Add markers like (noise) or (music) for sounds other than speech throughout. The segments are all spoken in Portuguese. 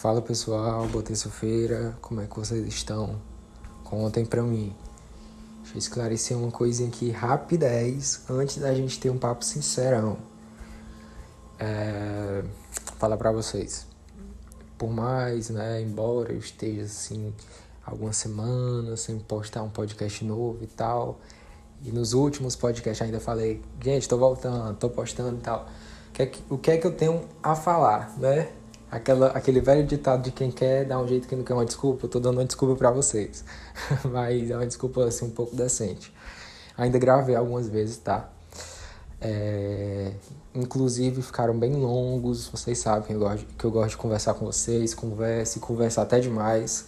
Fala pessoal, boa terça-feira, como é que vocês estão? Contem pra mim. Deixa eu esclarecer uma coisinha aqui rapidez antes da gente ter um papo sincerão. É... Falar pra vocês. Por mais, né, embora eu esteja assim algumas semanas sem postar um podcast novo e tal, e nos últimos podcasts ainda falei, gente, tô voltando, tô postando e tal. O que é que eu tenho a falar, né? Aquela, aquele velho ditado de quem quer dar um jeito que não quer uma desculpa, eu tô dando uma desculpa para vocês. (laughs) Mas é uma desculpa assim um pouco decente. Ainda gravei algumas vezes, tá? É, inclusive ficaram bem longos, vocês sabem que eu, gosto, que eu gosto de conversar com vocês, conversa e conversa até demais.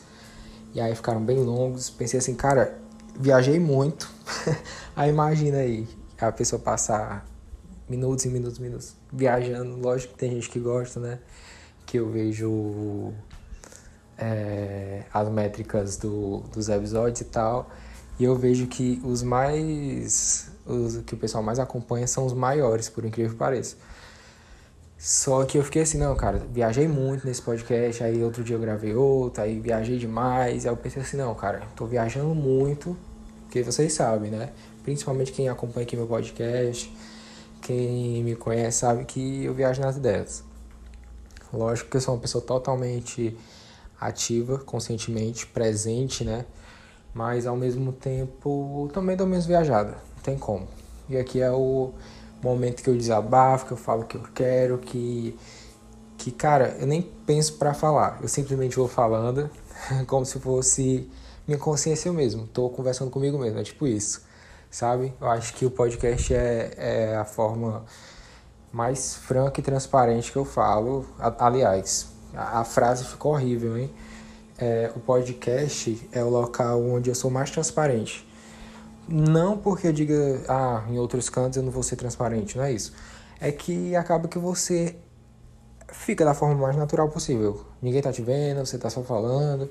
E aí ficaram bem longos. Pensei assim, cara, viajei muito. (laughs) aí imagina aí, a pessoa passar minutos e minutos e minutos viajando. Lógico que tem gente que gosta, né? Que eu vejo é, as métricas do, dos episódios e tal, e eu vejo que os mais. Os que o pessoal mais acompanha são os maiores, por incrível que pareça. Só que eu fiquei assim, não, cara, viajei muito nesse podcast, aí outro dia eu gravei outro, aí viajei demais, aí eu pensei assim, não, cara, tô viajando muito, porque vocês sabem, né? Principalmente quem acompanha aqui meu podcast, quem me conhece sabe que eu viajo nas ideias. Lógico que eu sou uma pessoa totalmente ativa, conscientemente, presente, né? Mas ao mesmo tempo também dou menos viajada, não tem como. E aqui é o momento que eu desabafo, que eu falo o que eu quero, que que cara, eu nem penso para falar, eu simplesmente vou falando (laughs) como se fosse minha consciência mesmo, tô conversando comigo mesmo, é tipo isso, sabe? Eu acho que o podcast é, é a forma mais franca e transparente que eu falo. Aliás, a, frase ficou horrível, hein? É, o podcast é o local onde eu sou mais transparente. Não porque eu diga, ah, em outros cantos eu não vou ser transparente, não é isso. É que acaba que você fica da forma mais natural possível. Ninguém tá te vendo, você tá só falando.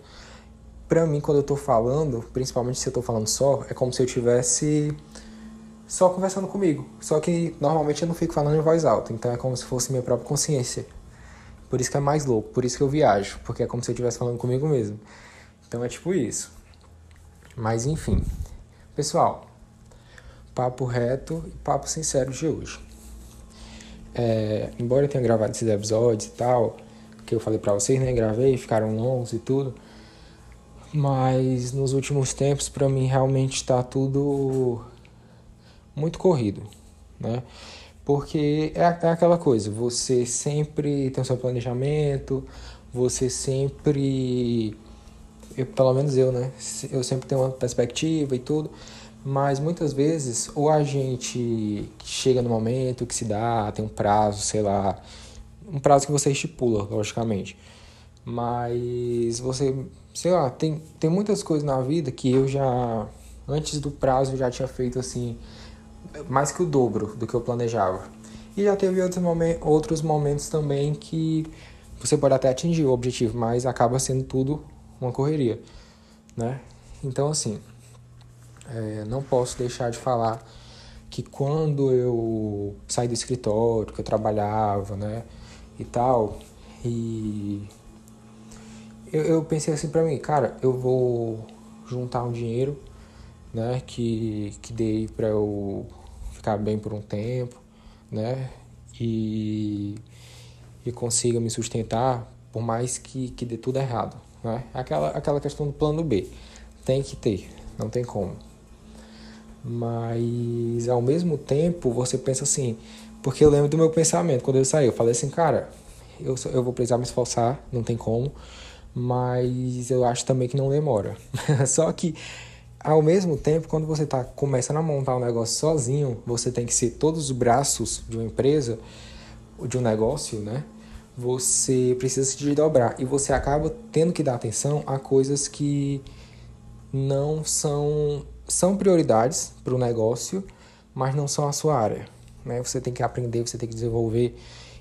Pra mim, quando eu tô falando, principalmente se eu tô falando só, é como se eu tivesse só conversando comigo. Só que normalmente eu não fico falando em voz alta, então é como se fosse minha própria consciência. Por isso que é mais louco, por isso que eu viajo, porque é como se eu estivesse falando comigo mesmo. Então é tipo isso. Mas enfim. Pessoal, papo reto e papo sincero de hoje. É, embora eu tenha gravado esses episódios e tal, que eu falei pra vocês, né? Gravei, ficaram longos e tudo. Mas nos últimos tempos, pra mim, realmente tá tudo muito corrido, né? Porque é, é aquela coisa, você sempre tem o seu planejamento, você sempre, eu, pelo menos eu, né? Eu sempre tenho uma perspectiva e tudo, mas muitas vezes ou a gente chega no momento que se dá, tem um prazo, sei lá, um prazo que você estipula, logicamente. Mas você, sei lá, tem, tem muitas coisas na vida que eu já, antes do prazo, já tinha feito assim, mais que o dobro do que eu planejava. E já teve outros, momentos, outros momentos também que você pode até atingir o objetivo, mas acaba sendo tudo uma correria, né? Então, assim, é, não posso deixar de falar que quando eu saí do escritório, que eu trabalhava, né, e tal, e eu, eu pensei assim pra mim, cara, eu vou juntar um dinheiro né, que, que dei para eu ficar bem por um tempo, né, e, e consiga me sustentar por mais que, que dê tudo errado, né, aquela, aquela questão do plano B, tem que ter, não tem como. Mas ao mesmo tempo você pensa assim, porque eu lembro do meu pensamento quando eu saí, eu falei assim, cara, eu, eu vou precisar me esforçar, não tem como, mas eu acho também que não demora. (laughs) Só que ao mesmo tempo, quando você está começando a montar um negócio sozinho, você tem que ser todos os braços de uma empresa, de um negócio, né? Você precisa se desdobrar e você acaba tendo que dar atenção a coisas que não são são prioridades para o negócio, mas não são a sua área, né? Você tem que aprender, você tem que desenvolver.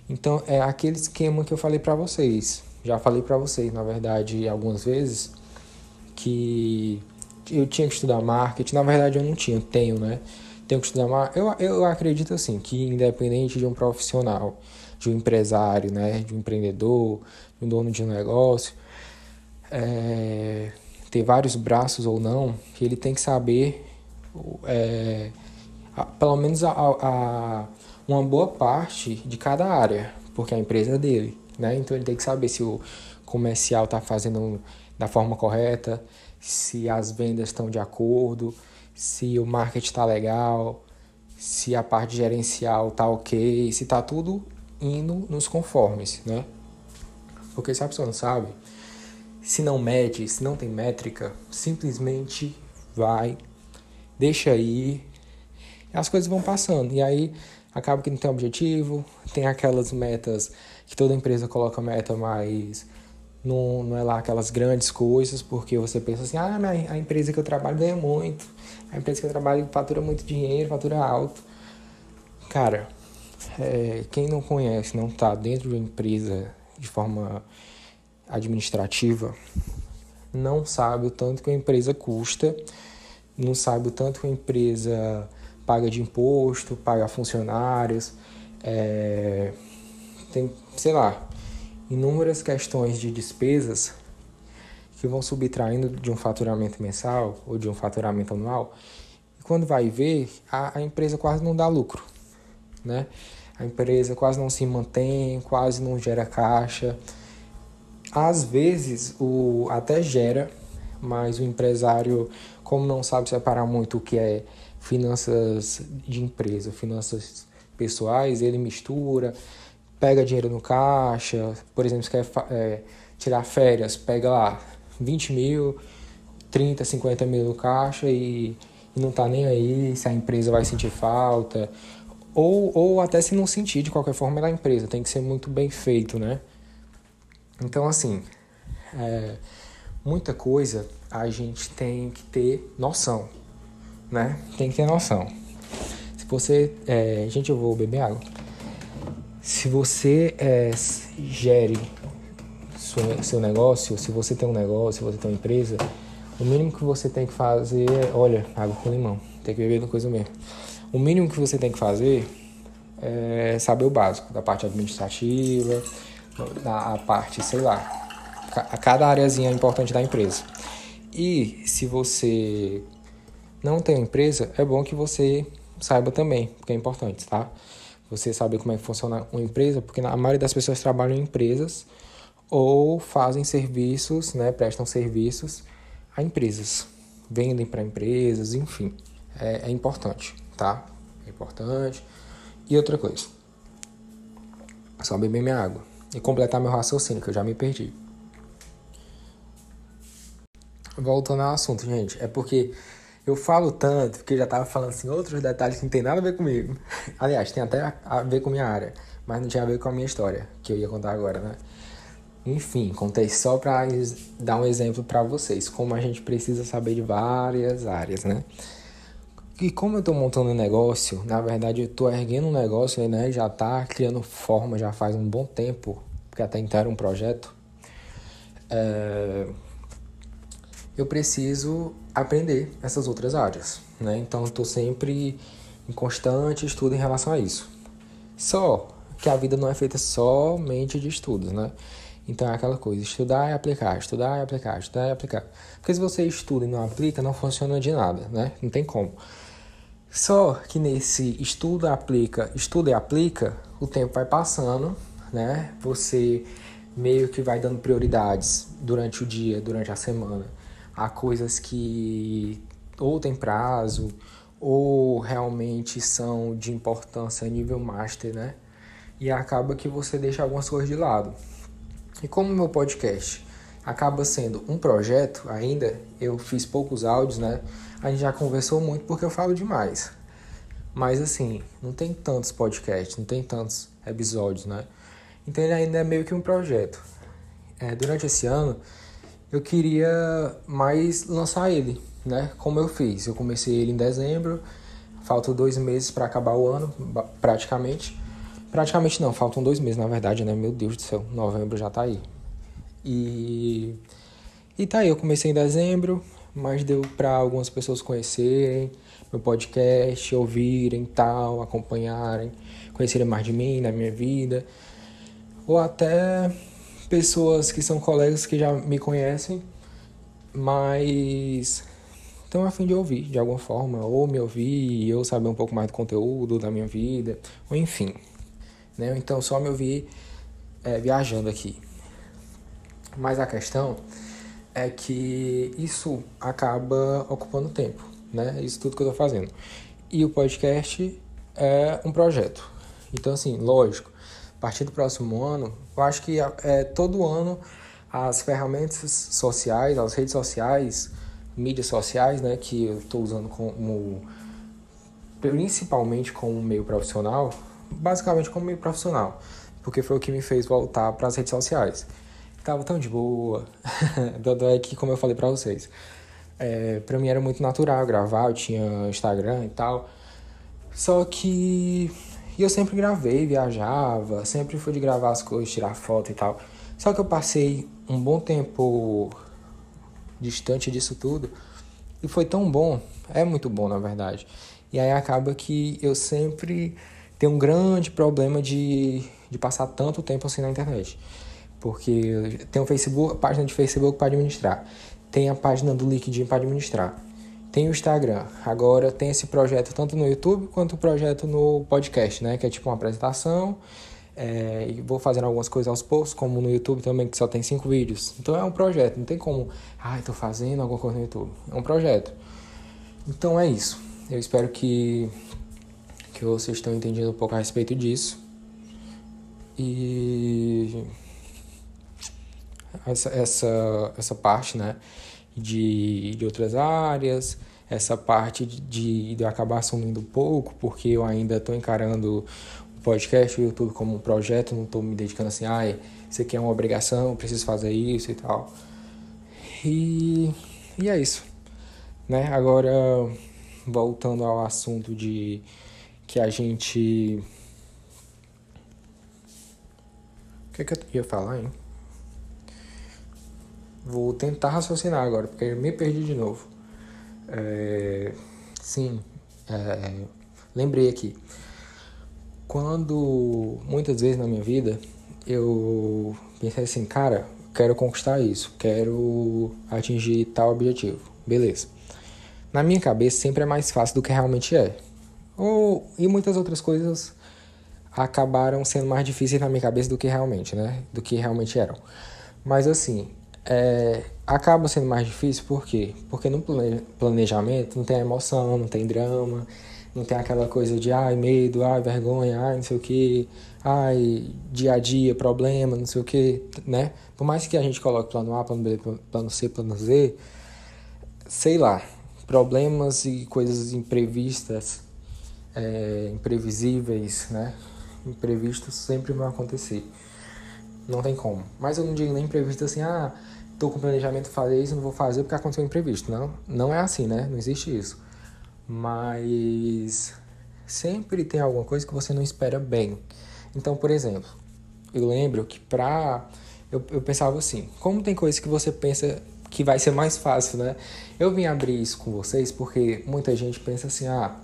Então é aquele esquema que eu falei para vocês. Já falei para vocês, na verdade, algumas vezes que eu tinha que estudar marketing. Na verdade, eu não tinha, tenho, né? tenho que estudar mais. Eu, eu acredito assim, que independente de um profissional, de um empresário, né, de um empreendedor, de um dono de um negócio, é, ter vários braços ou não, que ele tem que saber, é, a, pelo menos a, a, uma boa parte de cada área, porque a empresa é dele, né? Então ele tem que saber se o comercial está fazendo da forma correta, se as vendas estão de acordo, se o marketing está legal, se a parte gerencial está ok, se está tudo indo nos conformes, né? Porque se a pessoa não sabe, se não mede, se não tem métrica, simplesmente vai, deixa aí, e as coisas vão passando. E aí acaba que não tem objetivo, tem aquelas metas que toda empresa coloca meta, mas não, não é lá aquelas grandes coisas, porque você pensa assim, ah, a empresa que eu trabalho ganha muito, a empresa que eu trabalho fatura muito dinheiro, fatura alto. Cara, é, quem não conhece, não está dentro de uma empresa de forma administrativa, não sabe o tanto que a empresa custa, não sabe o tanto que a empresa paga de imposto, paga funcionários, é, tem, sei lá, inúmeras questões de despesas que vão subtraindo de um faturamento mensal ou de um faturamento anual. E quando vai ver, a, a empresa quase não dá lucro, né? A empresa quase não se mantém, quase não gera caixa. Às vezes o até gera, mas o empresário, como não sabe separar muito o que é finanças de empresa, finanças pessoais, ele mistura, pega dinheiro no caixa, por exemplo, se quer é, tirar férias, pega lá 20 mil, 30, 50 mil no caixa e, e não tá nem aí se a empresa vai sentir falta, ou, ou até se não sentir, de qualquer forma é da empresa, tem que ser muito bem feito, né? Então, assim, é, muita coisa a gente tem que ter noção, né? Tem que ter noção. Se você. É, gente, eu vou beber água. Se você é, gere seu, seu negócio, se você tem um negócio, se você tem uma empresa, o mínimo que você tem que fazer é. Olha, água com limão. Tem que beber coisa mesmo. O mínimo que você tem que fazer é saber o básico da parte administrativa a parte, sei lá, a cada áreazinha importante da empresa. E se você não tem empresa, é bom que você saiba também, porque é importante, tá? Você saber como é que funciona uma empresa, porque a maioria das pessoas trabalham em empresas ou fazem serviços, né, prestam serviços a empresas, vendem para empresas, enfim, é, é importante, tá? É importante. E outra coisa, só beber minha água e completar meu raciocínio, que eu já me perdi. Voltando ao assunto, gente, é porque eu falo tanto que já tava falando assim outros detalhes que não tem nada a ver comigo. (laughs) Aliás, tem até a ver com minha área, mas não tinha a ver com a minha história, que eu ia contar agora, né? Enfim, contei só para dar um exemplo para vocês, como a gente precisa saber de várias áreas, né? E como eu estou montando um negócio, na verdade eu estou erguendo um negócio, né? Já está criando forma já faz um bom tempo, porque até então era um projeto. É, eu preciso aprender essas outras áreas, né? Então estou sempre em constante estudo em relação a isso. Só que a vida não é feita somente de estudos, né? Então é aquela coisa, estudar e aplicar, estudar e aplicar, estudar e aplicar. Porque se você estuda e não aplica, não funciona de nada, né? Não tem como. Só que nesse estudo aplica, estuda e aplica, o tempo vai passando, né? Você meio que vai dando prioridades durante o dia, durante a semana, a coisas que ou tem prazo ou realmente são de importância nível master, né? E acaba que você deixa algumas coisas de lado. E como meu podcast acaba sendo um projeto ainda, eu fiz poucos áudios, né? A gente já conversou muito porque eu falo demais. Mas assim, não tem tantos podcasts, não tem tantos episódios, né? Então ele ainda é meio que um projeto. É, durante esse ano, eu queria mais lançar ele, né? Como eu fiz. Eu comecei ele em dezembro, faltam dois meses para acabar o ano, praticamente. Praticamente não, faltam dois meses, na verdade, né? Meu Deus do céu, novembro já tá aí. E, e tá aí, eu comecei em dezembro, mas deu para algumas pessoas conhecerem, meu podcast, ouvirem tal, acompanharem, conhecerem mais de mim, da minha vida, ou até pessoas que são colegas que já me conhecem, mas estão a fim de ouvir de alguma forma, ou me ouvir e eu saber um pouco mais do conteúdo da minha vida, ou enfim. Né? Então só me ouvir é, viajando aqui. Mas a questão é que isso acaba ocupando tempo, né? Isso tudo que eu tô fazendo. E o podcast é um projeto. Então, assim, lógico, a partir do próximo ano, eu acho que é, todo ano as ferramentas sociais, as redes sociais, mídias sociais, né, que eu estou usando como principalmente como meio profissional, basicamente como meio profissional, porque foi o que me fez voltar para as redes sociais. Tava tão de boa, (laughs) tanto é que, como eu falei para vocês, é, para mim era muito natural gravar, eu tinha Instagram e tal, só que eu sempre gravei, viajava, sempre fui de gravar as coisas, tirar foto e tal. Só que eu passei um bom tempo distante disso tudo e foi tão bom, é muito bom na verdade. E aí acaba que eu sempre tenho um grande problema de, de passar tanto tempo assim na internet. Porque tem o Facebook, a página de Facebook para administrar, tem a página do LinkedIn para administrar, tem o Instagram. Agora tem esse projeto tanto no YouTube quanto o projeto no podcast, né? Que é tipo uma apresentação é, e vou fazendo algumas coisas aos poucos, como no YouTube também, que só tem cinco vídeos. Então é um projeto, não tem como, ah, estou fazendo alguma coisa no YouTube. É um projeto. Então é isso. Eu espero que, que vocês estão entendendo um pouco a respeito disso. E essa, essa, essa parte, né, de, de outras áreas, essa parte de, de, eu acabar assumindo pouco, porque eu ainda estou encarando podcast, o YouTube como um projeto, não estou me dedicando assim, ai, isso aqui é uma obrigação, preciso fazer isso e tal. E, e é isso. Né? Agora, voltando ao assunto de que a gente. O que, é que eu ia falar, hein? Vou tentar raciocinar agora, porque eu me perdi de novo. É... Sim, é... lembrei aqui quando muitas vezes na minha vida eu pensei assim, cara, quero conquistar isso, quero atingir tal objetivo, beleza. Na minha cabeça sempre é mais fácil do que realmente é. Ou, e muitas outras coisas acabaram sendo mais difíceis na minha cabeça do que realmente, né? Do que realmente eram. Mas assim, é, acaba sendo mais difícil por quê? Porque no planejamento não tem emoção, não tem drama, não tem aquela coisa de ai, medo, ai, vergonha, ai, não sei o que, ai, dia a dia, problema, não sei o que, né? Por mais que a gente coloque plano A, plano B, plano C, plano Z, sei lá, problemas e coisas imprevistas, é, imprevisíveis, né? Imprevistos sempre vão acontecer. Não tem como. Mas eu não digo nem imprevisto assim, ah, tô com planejamento de fazer isso, não vou fazer porque aconteceu um imprevisto. Não, não é assim, né? Não existe isso mas sempre tem alguma coisa que você não espera bem. Então, por exemplo, eu lembro que pra. Eu, eu pensava assim: como tem coisas que você pensa que vai ser mais fácil, né? Eu vim abrir isso com vocês porque muita gente pensa assim: ah,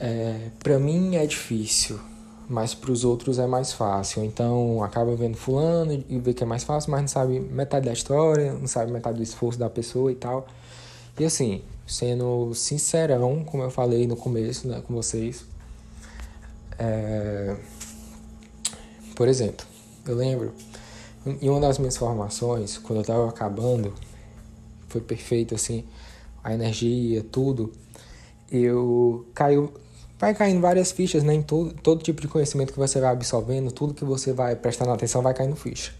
é, pra mim é difícil, mas para os outros é mais fácil. Então acaba vendo fulano e vê que é mais fácil, mas não sabe metade da história, não sabe metade do esforço da pessoa e tal. E assim, sendo sincerão, como eu falei no começo né, com vocês, é... por exemplo, eu lembro em uma das minhas formações, quando eu estava acabando, foi perfeito assim, a energia, tudo, eu caiu, vai caindo várias fichas, né, em todo, todo tipo de conhecimento que você vai absorvendo, tudo que você vai prestando atenção vai caindo ficha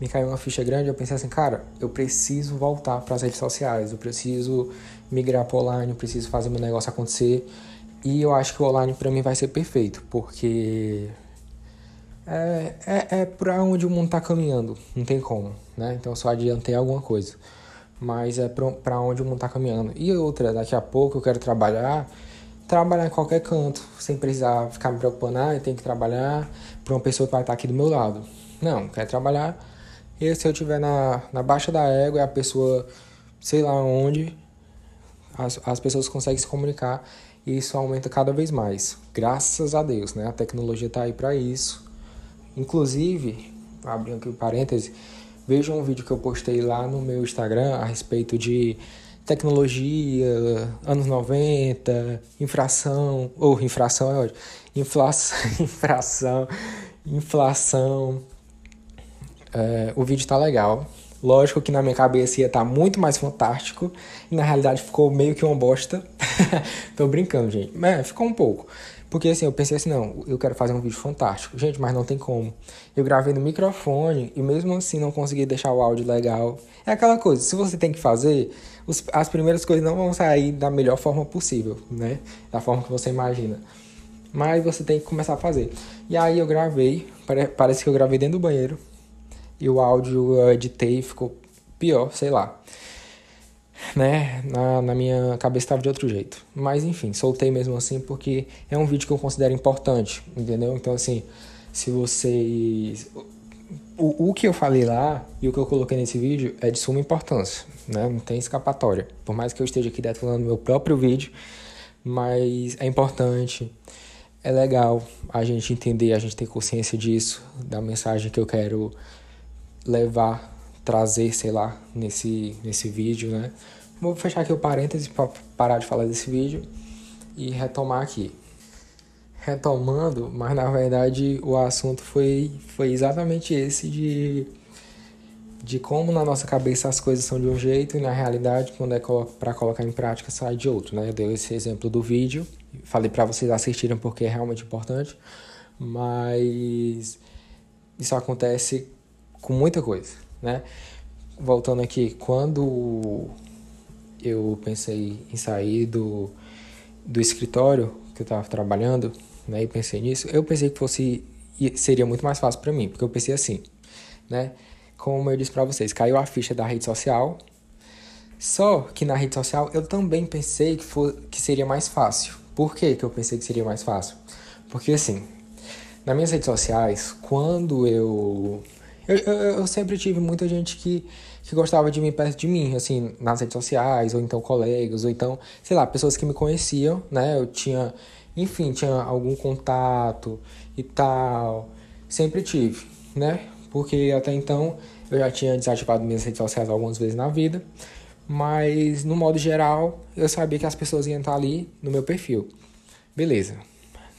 me caiu uma ficha grande, eu pensei assim, cara, eu preciso voltar para as redes sociais, eu preciso migrar para online, eu preciso fazer meu negócio acontecer. E eu acho que o online para mim vai ser perfeito, porque é, é, é para onde o mundo está caminhando, não tem como, né? Então eu só adiantei alguma coisa, mas é para onde o mundo está caminhando. E outra, daqui a pouco eu quero trabalhar, trabalhar em qualquer canto, sem precisar ficar me preocupando, ah, eu tenho que trabalhar para uma pessoa que vai estar aqui do meu lado. Não, quero trabalhar e se eu tiver na, na baixa da égua e a pessoa, sei lá onde, as, as pessoas conseguem se comunicar e isso aumenta cada vez mais. Graças a Deus, né? A tecnologia está aí para isso. Inclusive, abrindo aqui um parêntese, vejam um vídeo que eu postei lá no meu Instagram a respeito de tecnologia, anos 90, infração, ou infração é ótimo, inflação, (laughs) infração, inflação. É, o vídeo tá legal. Lógico que na minha cabeça ia estar tá muito mais fantástico e na realidade ficou meio que uma bosta. (laughs) Tô brincando, gente. Mas ficou um pouco. Porque assim, eu pensei assim, não, eu quero fazer um vídeo fantástico. Gente, mas não tem como. Eu gravei no microfone e mesmo assim não consegui deixar o áudio legal. É aquela coisa, se você tem que fazer, os, as primeiras coisas não vão sair da melhor forma possível, né? Da forma que você imagina. Mas você tem que começar a fazer. E aí eu gravei, parece que eu gravei dentro do banheiro. E o áudio eu editei e ficou pior, sei lá né? Na, na minha cabeça estava de outro jeito. Mas enfim, soltei mesmo assim porque é um vídeo que eu considero importante, entendeu? Então, assim, se vocês. O, o que eu falei lá e o que eu coloquei nesse vídeo é de suma importância, né? Não tem escapatória. Por mais que eu esteja aqui detonando meu próprio vídeo, mas é importante, é legal a gente entender, a gente ter consciência disso, da mensagem que eu quero levar trazer, sei lá, nesse, nesse vídeo, né? Vou fechar aqui o parêntese para parar de falar desse vídeo e retomar aqui. Retomando, mas na verdade o assunto foi, foi exatamente esse de, de como na nossa cabeça as coisas são de um jeito e na realidade quando é para colocar em prática sai de outro, né? Eu dei esse exemplo do vídeo, falei para vocês assistirem porque é realmente importante, mas isso acontece com muita coisa né? Voltando aqui, quando eu pensei em sair do, do escritório que eu estava trabalhando, né, e pensei nisso, eu pensei que fosse seria muito mais fácil para mim, porque eu pensei assim, né? Como eu disse para vocês, caiu a ficha da rede social. Só que na rede social eu também pensei que, for, que seria mais fácil. Por que, que eu pensei que seria mais fácil? Porque assim, nas minhas redes sociais, quando eu eu, eu, eu, sempre tive muita gente que, que gostava de mim perto de mim, assim, nas redes sociais, ou então colegas, ou então, sei lá, pessoas que me conheciam, né? Eu tinha, enfim, tinha algum contato e tal. Sempre tive, né? Porque até então eu já tinha desativado minhas redes sociais algumas vezes na vida, mas no modo geral eu sabia que as pessoas iam estar ali no meu perfil. Beleza.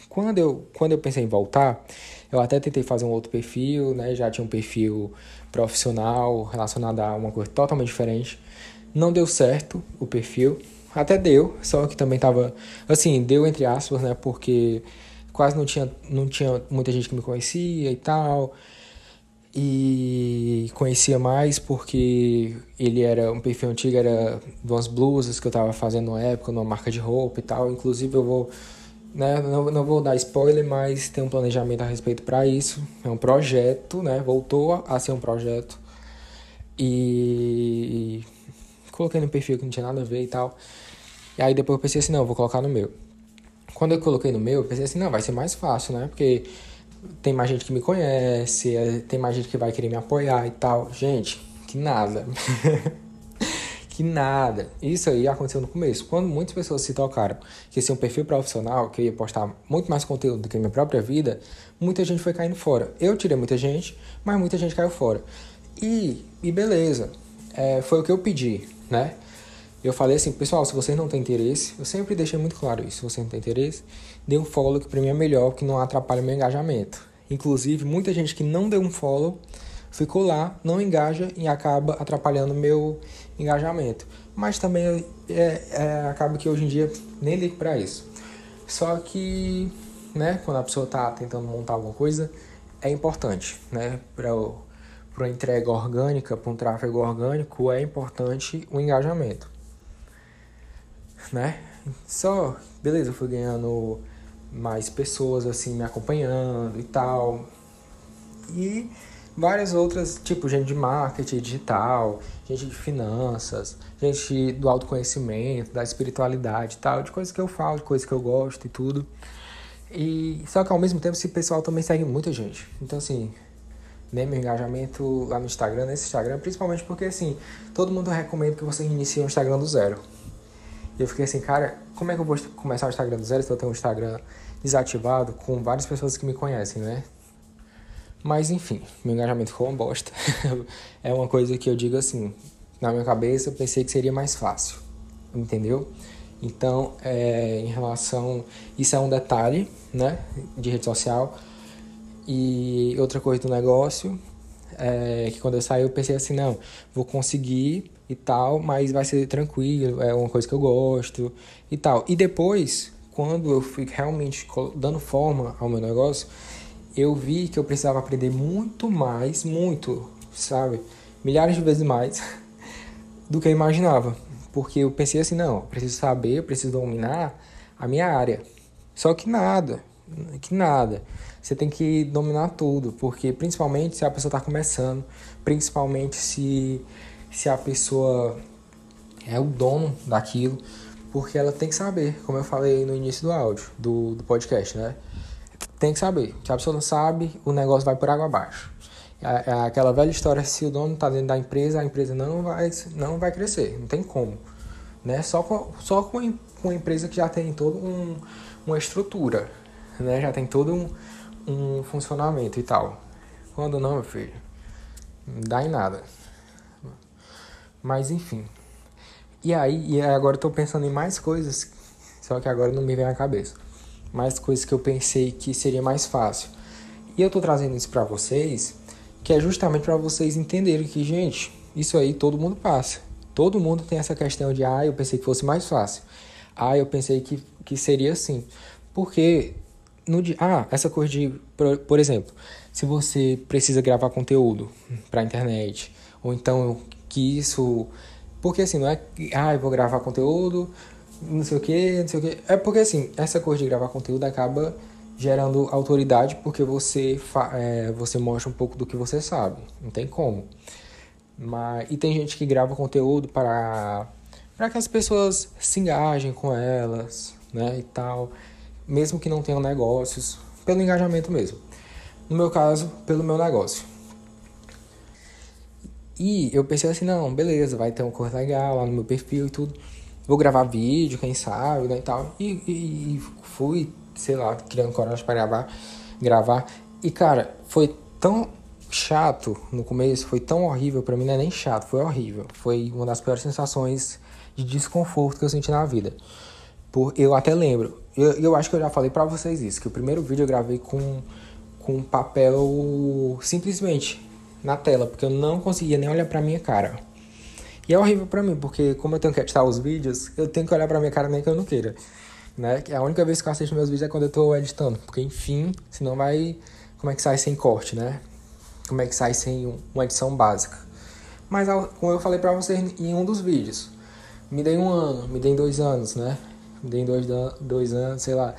Quando eu, quando eu pensei em voltar, eu até tentei fazer um outro perfil, né? Já tinha um perfil profissional relacionado a uma coisa totalmente diferente. Não deu certo o perfil. Até deu, só que também tava. Assim, deu entre aspas, né? Porque quase não tinha, não tinha muita gente que me conhecia e tal. E conhecia mais porque ele era um perfil antigo, era de umas blusas que eu tava fazendo na época, numa marca de roupa e tal. Inclusive eu vou né? Não, não vou dar spoiler, mas tem um planejamento a respeito para isso. É um projeto, né? Voltou a ser um projeto. E coloquei no perfil que não tinha nada a ver e tal. E aí depois eu pensei assim, não, vou colocar no meu. Quando eu coloquei no meu, eu pensei assim, não, vai ser mais fácil, né? Porque tem mais gente que me conhece, é, tem mais gente que vai querer me apoiar e tal. Gente, que nada. (laughs) que nada. Isso aí aconteceu no começo. Quando muitas pessoas se tocaram que esse é um perfil profissional, que eu ia postar muito mais conteúdo do que a minha própria vida, muita gente foi caindo fora. Eu tirei muita gente, mas muita gente caiu fora. E, e beleza, é, foi o que eu pedi, né? Eu falei assim, pessoal, se vocês não têm interesse, eu sempre deixei muito claro isso, se você não tem interesse, dê um follow que pra mim é melhor, que não atrapalha meu engajamento. Inclusive, muita gente que não deu um follow ficou lá, não engaja e acaba atrapalhando meu engajamento. Mas também é, é, acaba que hoje em dia nem ligo para isso. Só que, né, quando a pessoa está tentando montar alguma coisa, é importante, né, para para entrega orgânica, para um tráfego orgânico, é importante o engajamento, né? Só, beleza, eu fui ganhando mais pessoas assim me acompanhando e tal. E várias outras, tipo gente de marketing digital, gente de finanças, gente do autoconhecimento, da espiritualidade e tal, de coisas que eu falo, de coisas que eu gosto e tudo. E só que ao mesmo tempo esse pessoal também segue muita gente. Então assim, né, meu engajamento lá no Instagram, nesse Instagram, principalmente porque assim, todo mundo recomenda que você inicie um Instagram do zero. E eu fiquei assim, cara, como é que eu vou começar o Instagram do zero se eu tenho um Instagram desativado com várias pessoas que me conhecem, né? Mas enfim, meu engajamento ficou uma bosta. (laughs) é uma coisa que eu digo assim, na minha cabeça eu pensei que seria mais fácil, entendeu? Então, é, em relação. Isso é um detalhe, né? De rede social. E outra coisa do negócio é que quando eu saí eu pensei assim: não, vou conseguir e tal, mas vai ser tranquilo, é uma coisa que eu gosto e tal. E depois, quando eu fui realmente dando forma ao meu negócio, eu vi que eu precisava aprender muito mais, muito, sabe? Milhares de vezes mais (laughs) do que eu imaginava. Porque eu pensei assim, não, preciso saber, preciso dominar a minha área. Só que nada, que nada. Você tem que dominar tudo, porque principalmente se a pessoa está começando, principalmente se, se a pessoa é o dono daquilo, porque ela tem que saber, como eu falei no início do áudio, do, do podcast, né? Tem que saber. Se a pessoa não sabe, o negócio vai por água abaixo. É, é aquela velha história, se o dono está dentro da empresa, a empresa não vai, não vai crescer, não tem como. Né? Só, com, só com, uma empresa que já tem toda um, uma estrutura, né? já tem todo um, um funcionamento e tal. Quando não, meu filho, não dá em nada. Mas enfim. E aí, e agora eu tô pensando em mais coisas, só que agora não me vem à cabeça mais coisas que eu pensei que seria mais fácil. E eu tô trazendo isso para vocês, que é justamente para vocês entenderem que, gente, isso aí todo mundo passa. Todo mundo tem essa questão de, ah, eu pensei que fosse mais fácil. Ah, eu pensei que, que seria assim. Porque, no dia, ah, essa coisa de, por, por exemplo, se você precisa gravar conteúdo para internet, ou então que isso. Porque assim, não é que, ah, eu vou gravar conteúdo não sei o que, não sei o que. É porque assim, essa coisa de gravar conteúdo acaba gerando autoridade porque você, é, você mostra um pouco do que você sabe. Não tem como. Mas, e tem gente que grava conteúdo para, para que as pessoas se engajem com elas, né? E tal. Mesmo que não tenham negócios, pelo engajamento mesmo. No meu caso, pelo meu negócio. E eu pensei assim, não, beleza, vai ter uma coisa legal lá no meu perfil e tudo vou gravar vídeo, quem sabe, né, e tal. E, e, e fui, sei lá, criando coragem para gravar, gravar. E, cara, foi tão chato no começo, foi tão horrível para mim, não é nem chato, foi horrível. Foi uma das piores sensações de desconforto que eu senti na vida. Por, eu até lembro, eu, eu acho que eu já falei para vocês isso, que o primeiro vídeo eu gravei com, com papel simplesmente na tela, porque eu não conseguia nem olhar pra minha cara. E é horrível para mim, porque como eu tenho que editar os vídeos, eu tenho que olhar pra minha cara nem que eu não queira. Né? A única vez que eu assisto meus vídeos é quando eu tô editando, porque enfim, senão vai. Como é que sai sem corte, né? Como é que sai sem uma edição básica. Mas como eu falei pra vocês em um dos vídeos, me dei um ano, me dei dois anos, né? Me dei dois, dois anos, sei lá.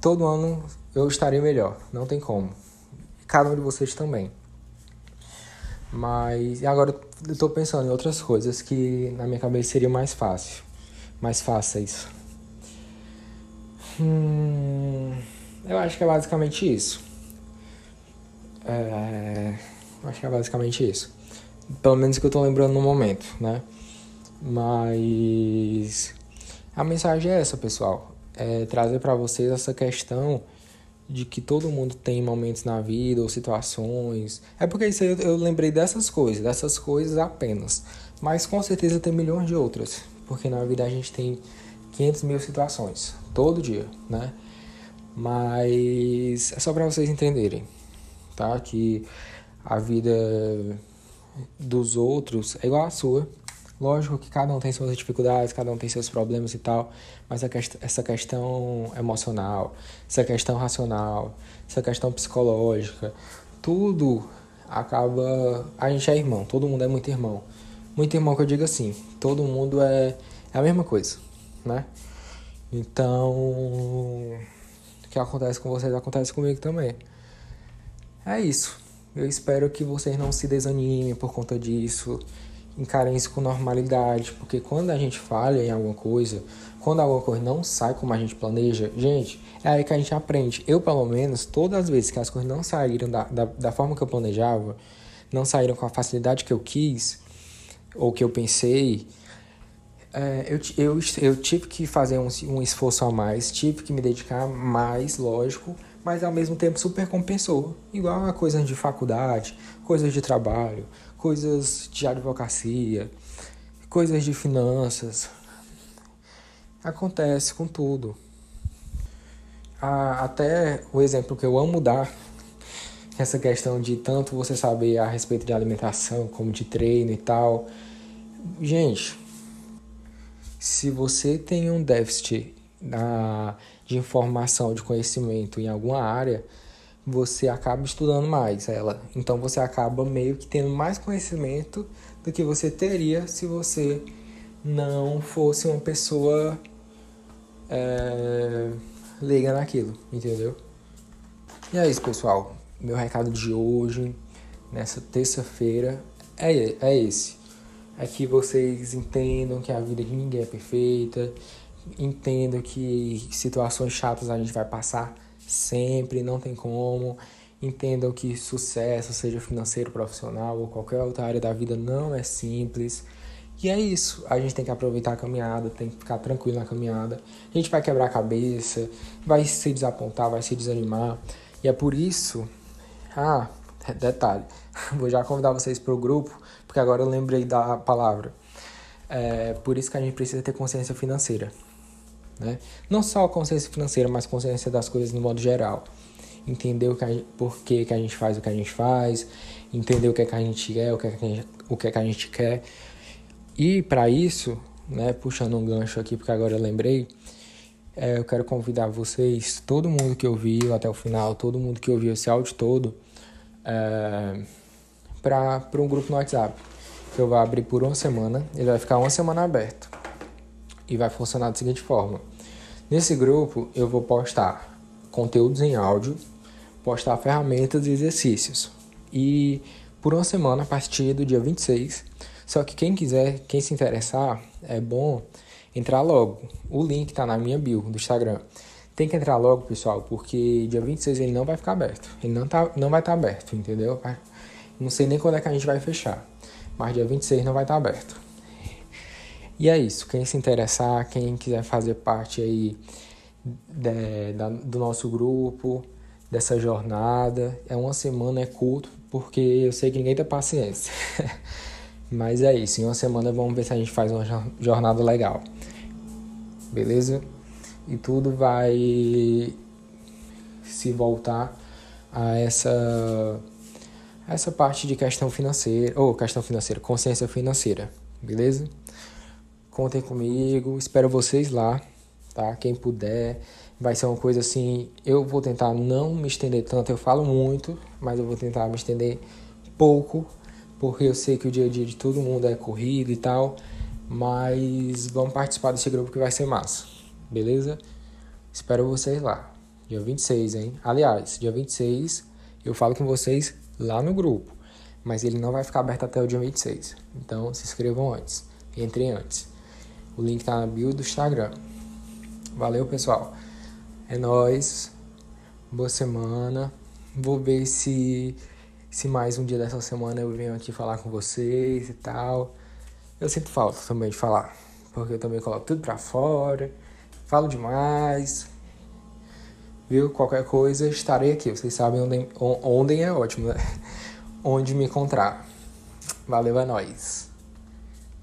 Todo ano eu estarei melhor, não tem como. Cada um de vocês também. Mas agora eu tô pensando em outras coisas que na minha cabeça seria mais fácil. Mais fáceis. Hum, eu acho que é basicamente isso. É, acho que é basicamente isso. Pelo menos que eu tô lembrando no momento, né? Mas a mensagem é essa, pessoal. É trazer para vocês essa questão de que todo mundo tem momentos na vida ou situações. É porque isso eu, eu lembrei dessas coisas, dessas coisas apenas. Mas com certeza tem milhões de outras. Porque na vida a gente tem 500 mil situações, todo dia, né? Mas é só para vocês entenderem, tá? Que a vida dos outros é igual à sua. Lógico que cada um tem suas dificuldades, cada um tem seus problemas e tal, mas quest essa questão emocional, essa questão racional, essa questão psicológica, tudo acaba. A gente é irmão, todo mundo é muito irmão. Muito irmão que eu digo assim, todo mundo é, é a mesma coisa, né? Então, o que acontece com vocês acontece comigo também. É isso. Eu espero que vocês não se desanimem por conta disso encarem isso com normalidade, porque quando a gente falha em alguma coisa, quando alguma coisa não sai como a gente planeja, gente, é aí que a gente aprende. Eu, pelo menos, todas as vezes que as coisas não saíram da, da, da forma que eu planejava, não saíram com a facilidade que eu quis, ou que eu pensei, é, eu, eu, eu tive que fazer um, um esforço a mais, tive que me dedicar mais, lógico, mas ao mesmo tempo super compensou. Igual a coisas de faculdade, coisas de trabalho, coisas de advocacia, coisas de finanças. Acontece com tudo. até o exemplo que eu amo dar, essa questão de tanto você saber a respeito de alimentação como de treino e tal. Gente, se você tem um déficit na, de informação, de conhecimento em alguma área, você acaba estudando mais ela. Então você acaba meio que tendo mais conhecimento do que você teria se você não fosse uma pessoa é, leiga naquilo, entendeu? E é isso, pessoal. Meu recado de hoje, nessa terça-feira, é, é esse. É que vocês entendam que a vida de ninguém é perfeita, entendam que situações chatas a gente vai passar sempre, não tem como. Entendam que sucesso, seja financeiro, profissional ou qualquer outra área da vida, não é simples. E é isso. A gente tem que aproveitar a caminhada, tem que ficar tranquilo na caminhada. A gente vai quebrar a cabeça, vai se desapontar, vai se desanimar. E é por isso. Ah, (laughs) detalhe. (laughs) Vou já convidar vocês para o grupo, porque agora eu lembrei da palavra. É por isso que a gente precisa ter consciência financeira. Né? Não só consciência financeira, mas consciência das coisas no modo geral. Entender o que por que, que a gente faz o que a gente faz, entender o que, é que a gente é, o que, é que a gente, o que, é que a gente quer. E para isso, né, puxando um gancho aqui, porque agora eu lembrei, é, eu quero convidar vocês, todo mundo que ouviu até o final, todo mundo que ouviu esse áudio todo, é, para um grupo no WhatsApp, que eu vou abrir por uma semana, ele vai ficar uma semana aberto e vai funcionar da seguinte forma. Nesse grupo eu vou postar conteúdos em áudio, postar ferramentas e exercícios. E por uma semana, a partir do dia 26. Só que quem quiser, quem se interessar, é bom entrar logo. O link está na minha bio do Instagram. Tem que entrar logo, pessoal, porque dia 26 ele não vai ficar aberto. Ele não, tá, não vai estar tá aberto, entendeu? Não sei nem quando é que a gente vai fechar. Mas dia 26 não vai estar tá aberto. E é isso. Quem se interessar, quem quiser fazer parte aí de, da, do nosso grupo, dessa jornada, é uma semana, é curto, porque eu sei que ninguém tem paciência. (laughs) Mas é isso. Em uma semana vamos ver se a gente faz uma jornada legal. Beleza? E tudo vai se voltar a essa essa parte de questão financeira, ou questão financeira, consciência financeira, beleza? Contem comigo, espero vocês lá, tá? Quem puder, vai ser uma coisa assim. Eu vou tentar não me estender tanto, eu falo muito, mas eu vou tentar me estender pouco, porque eu sei que o dia a dia de todo mundo é corrido e tal. Mas vamos participar desse grupo que vai ser massa, beleza? Espero vocês lá, dia 26, hein? Aliás, dia 26 eu falo com vocês lá no grupo, mas ele não vai ficar aberto até o dia 26. Então se inscrevam antes, entrem antes. O link tá na bio do Instagram. Valeu, pessoal. É nós. Boa semana. Vou ver se se mais um dia dessa semana eu venho aqui falar com vocês e tal. Eu sinto falta também de falar, porque eu também coloco tudo pra fora, falo demais. Viu? Qualquer coisa, estarei aqui. Vocês sabem onde, onde é ótimo, né? (laughs) Onde me encontrar. Valeu, é nóis.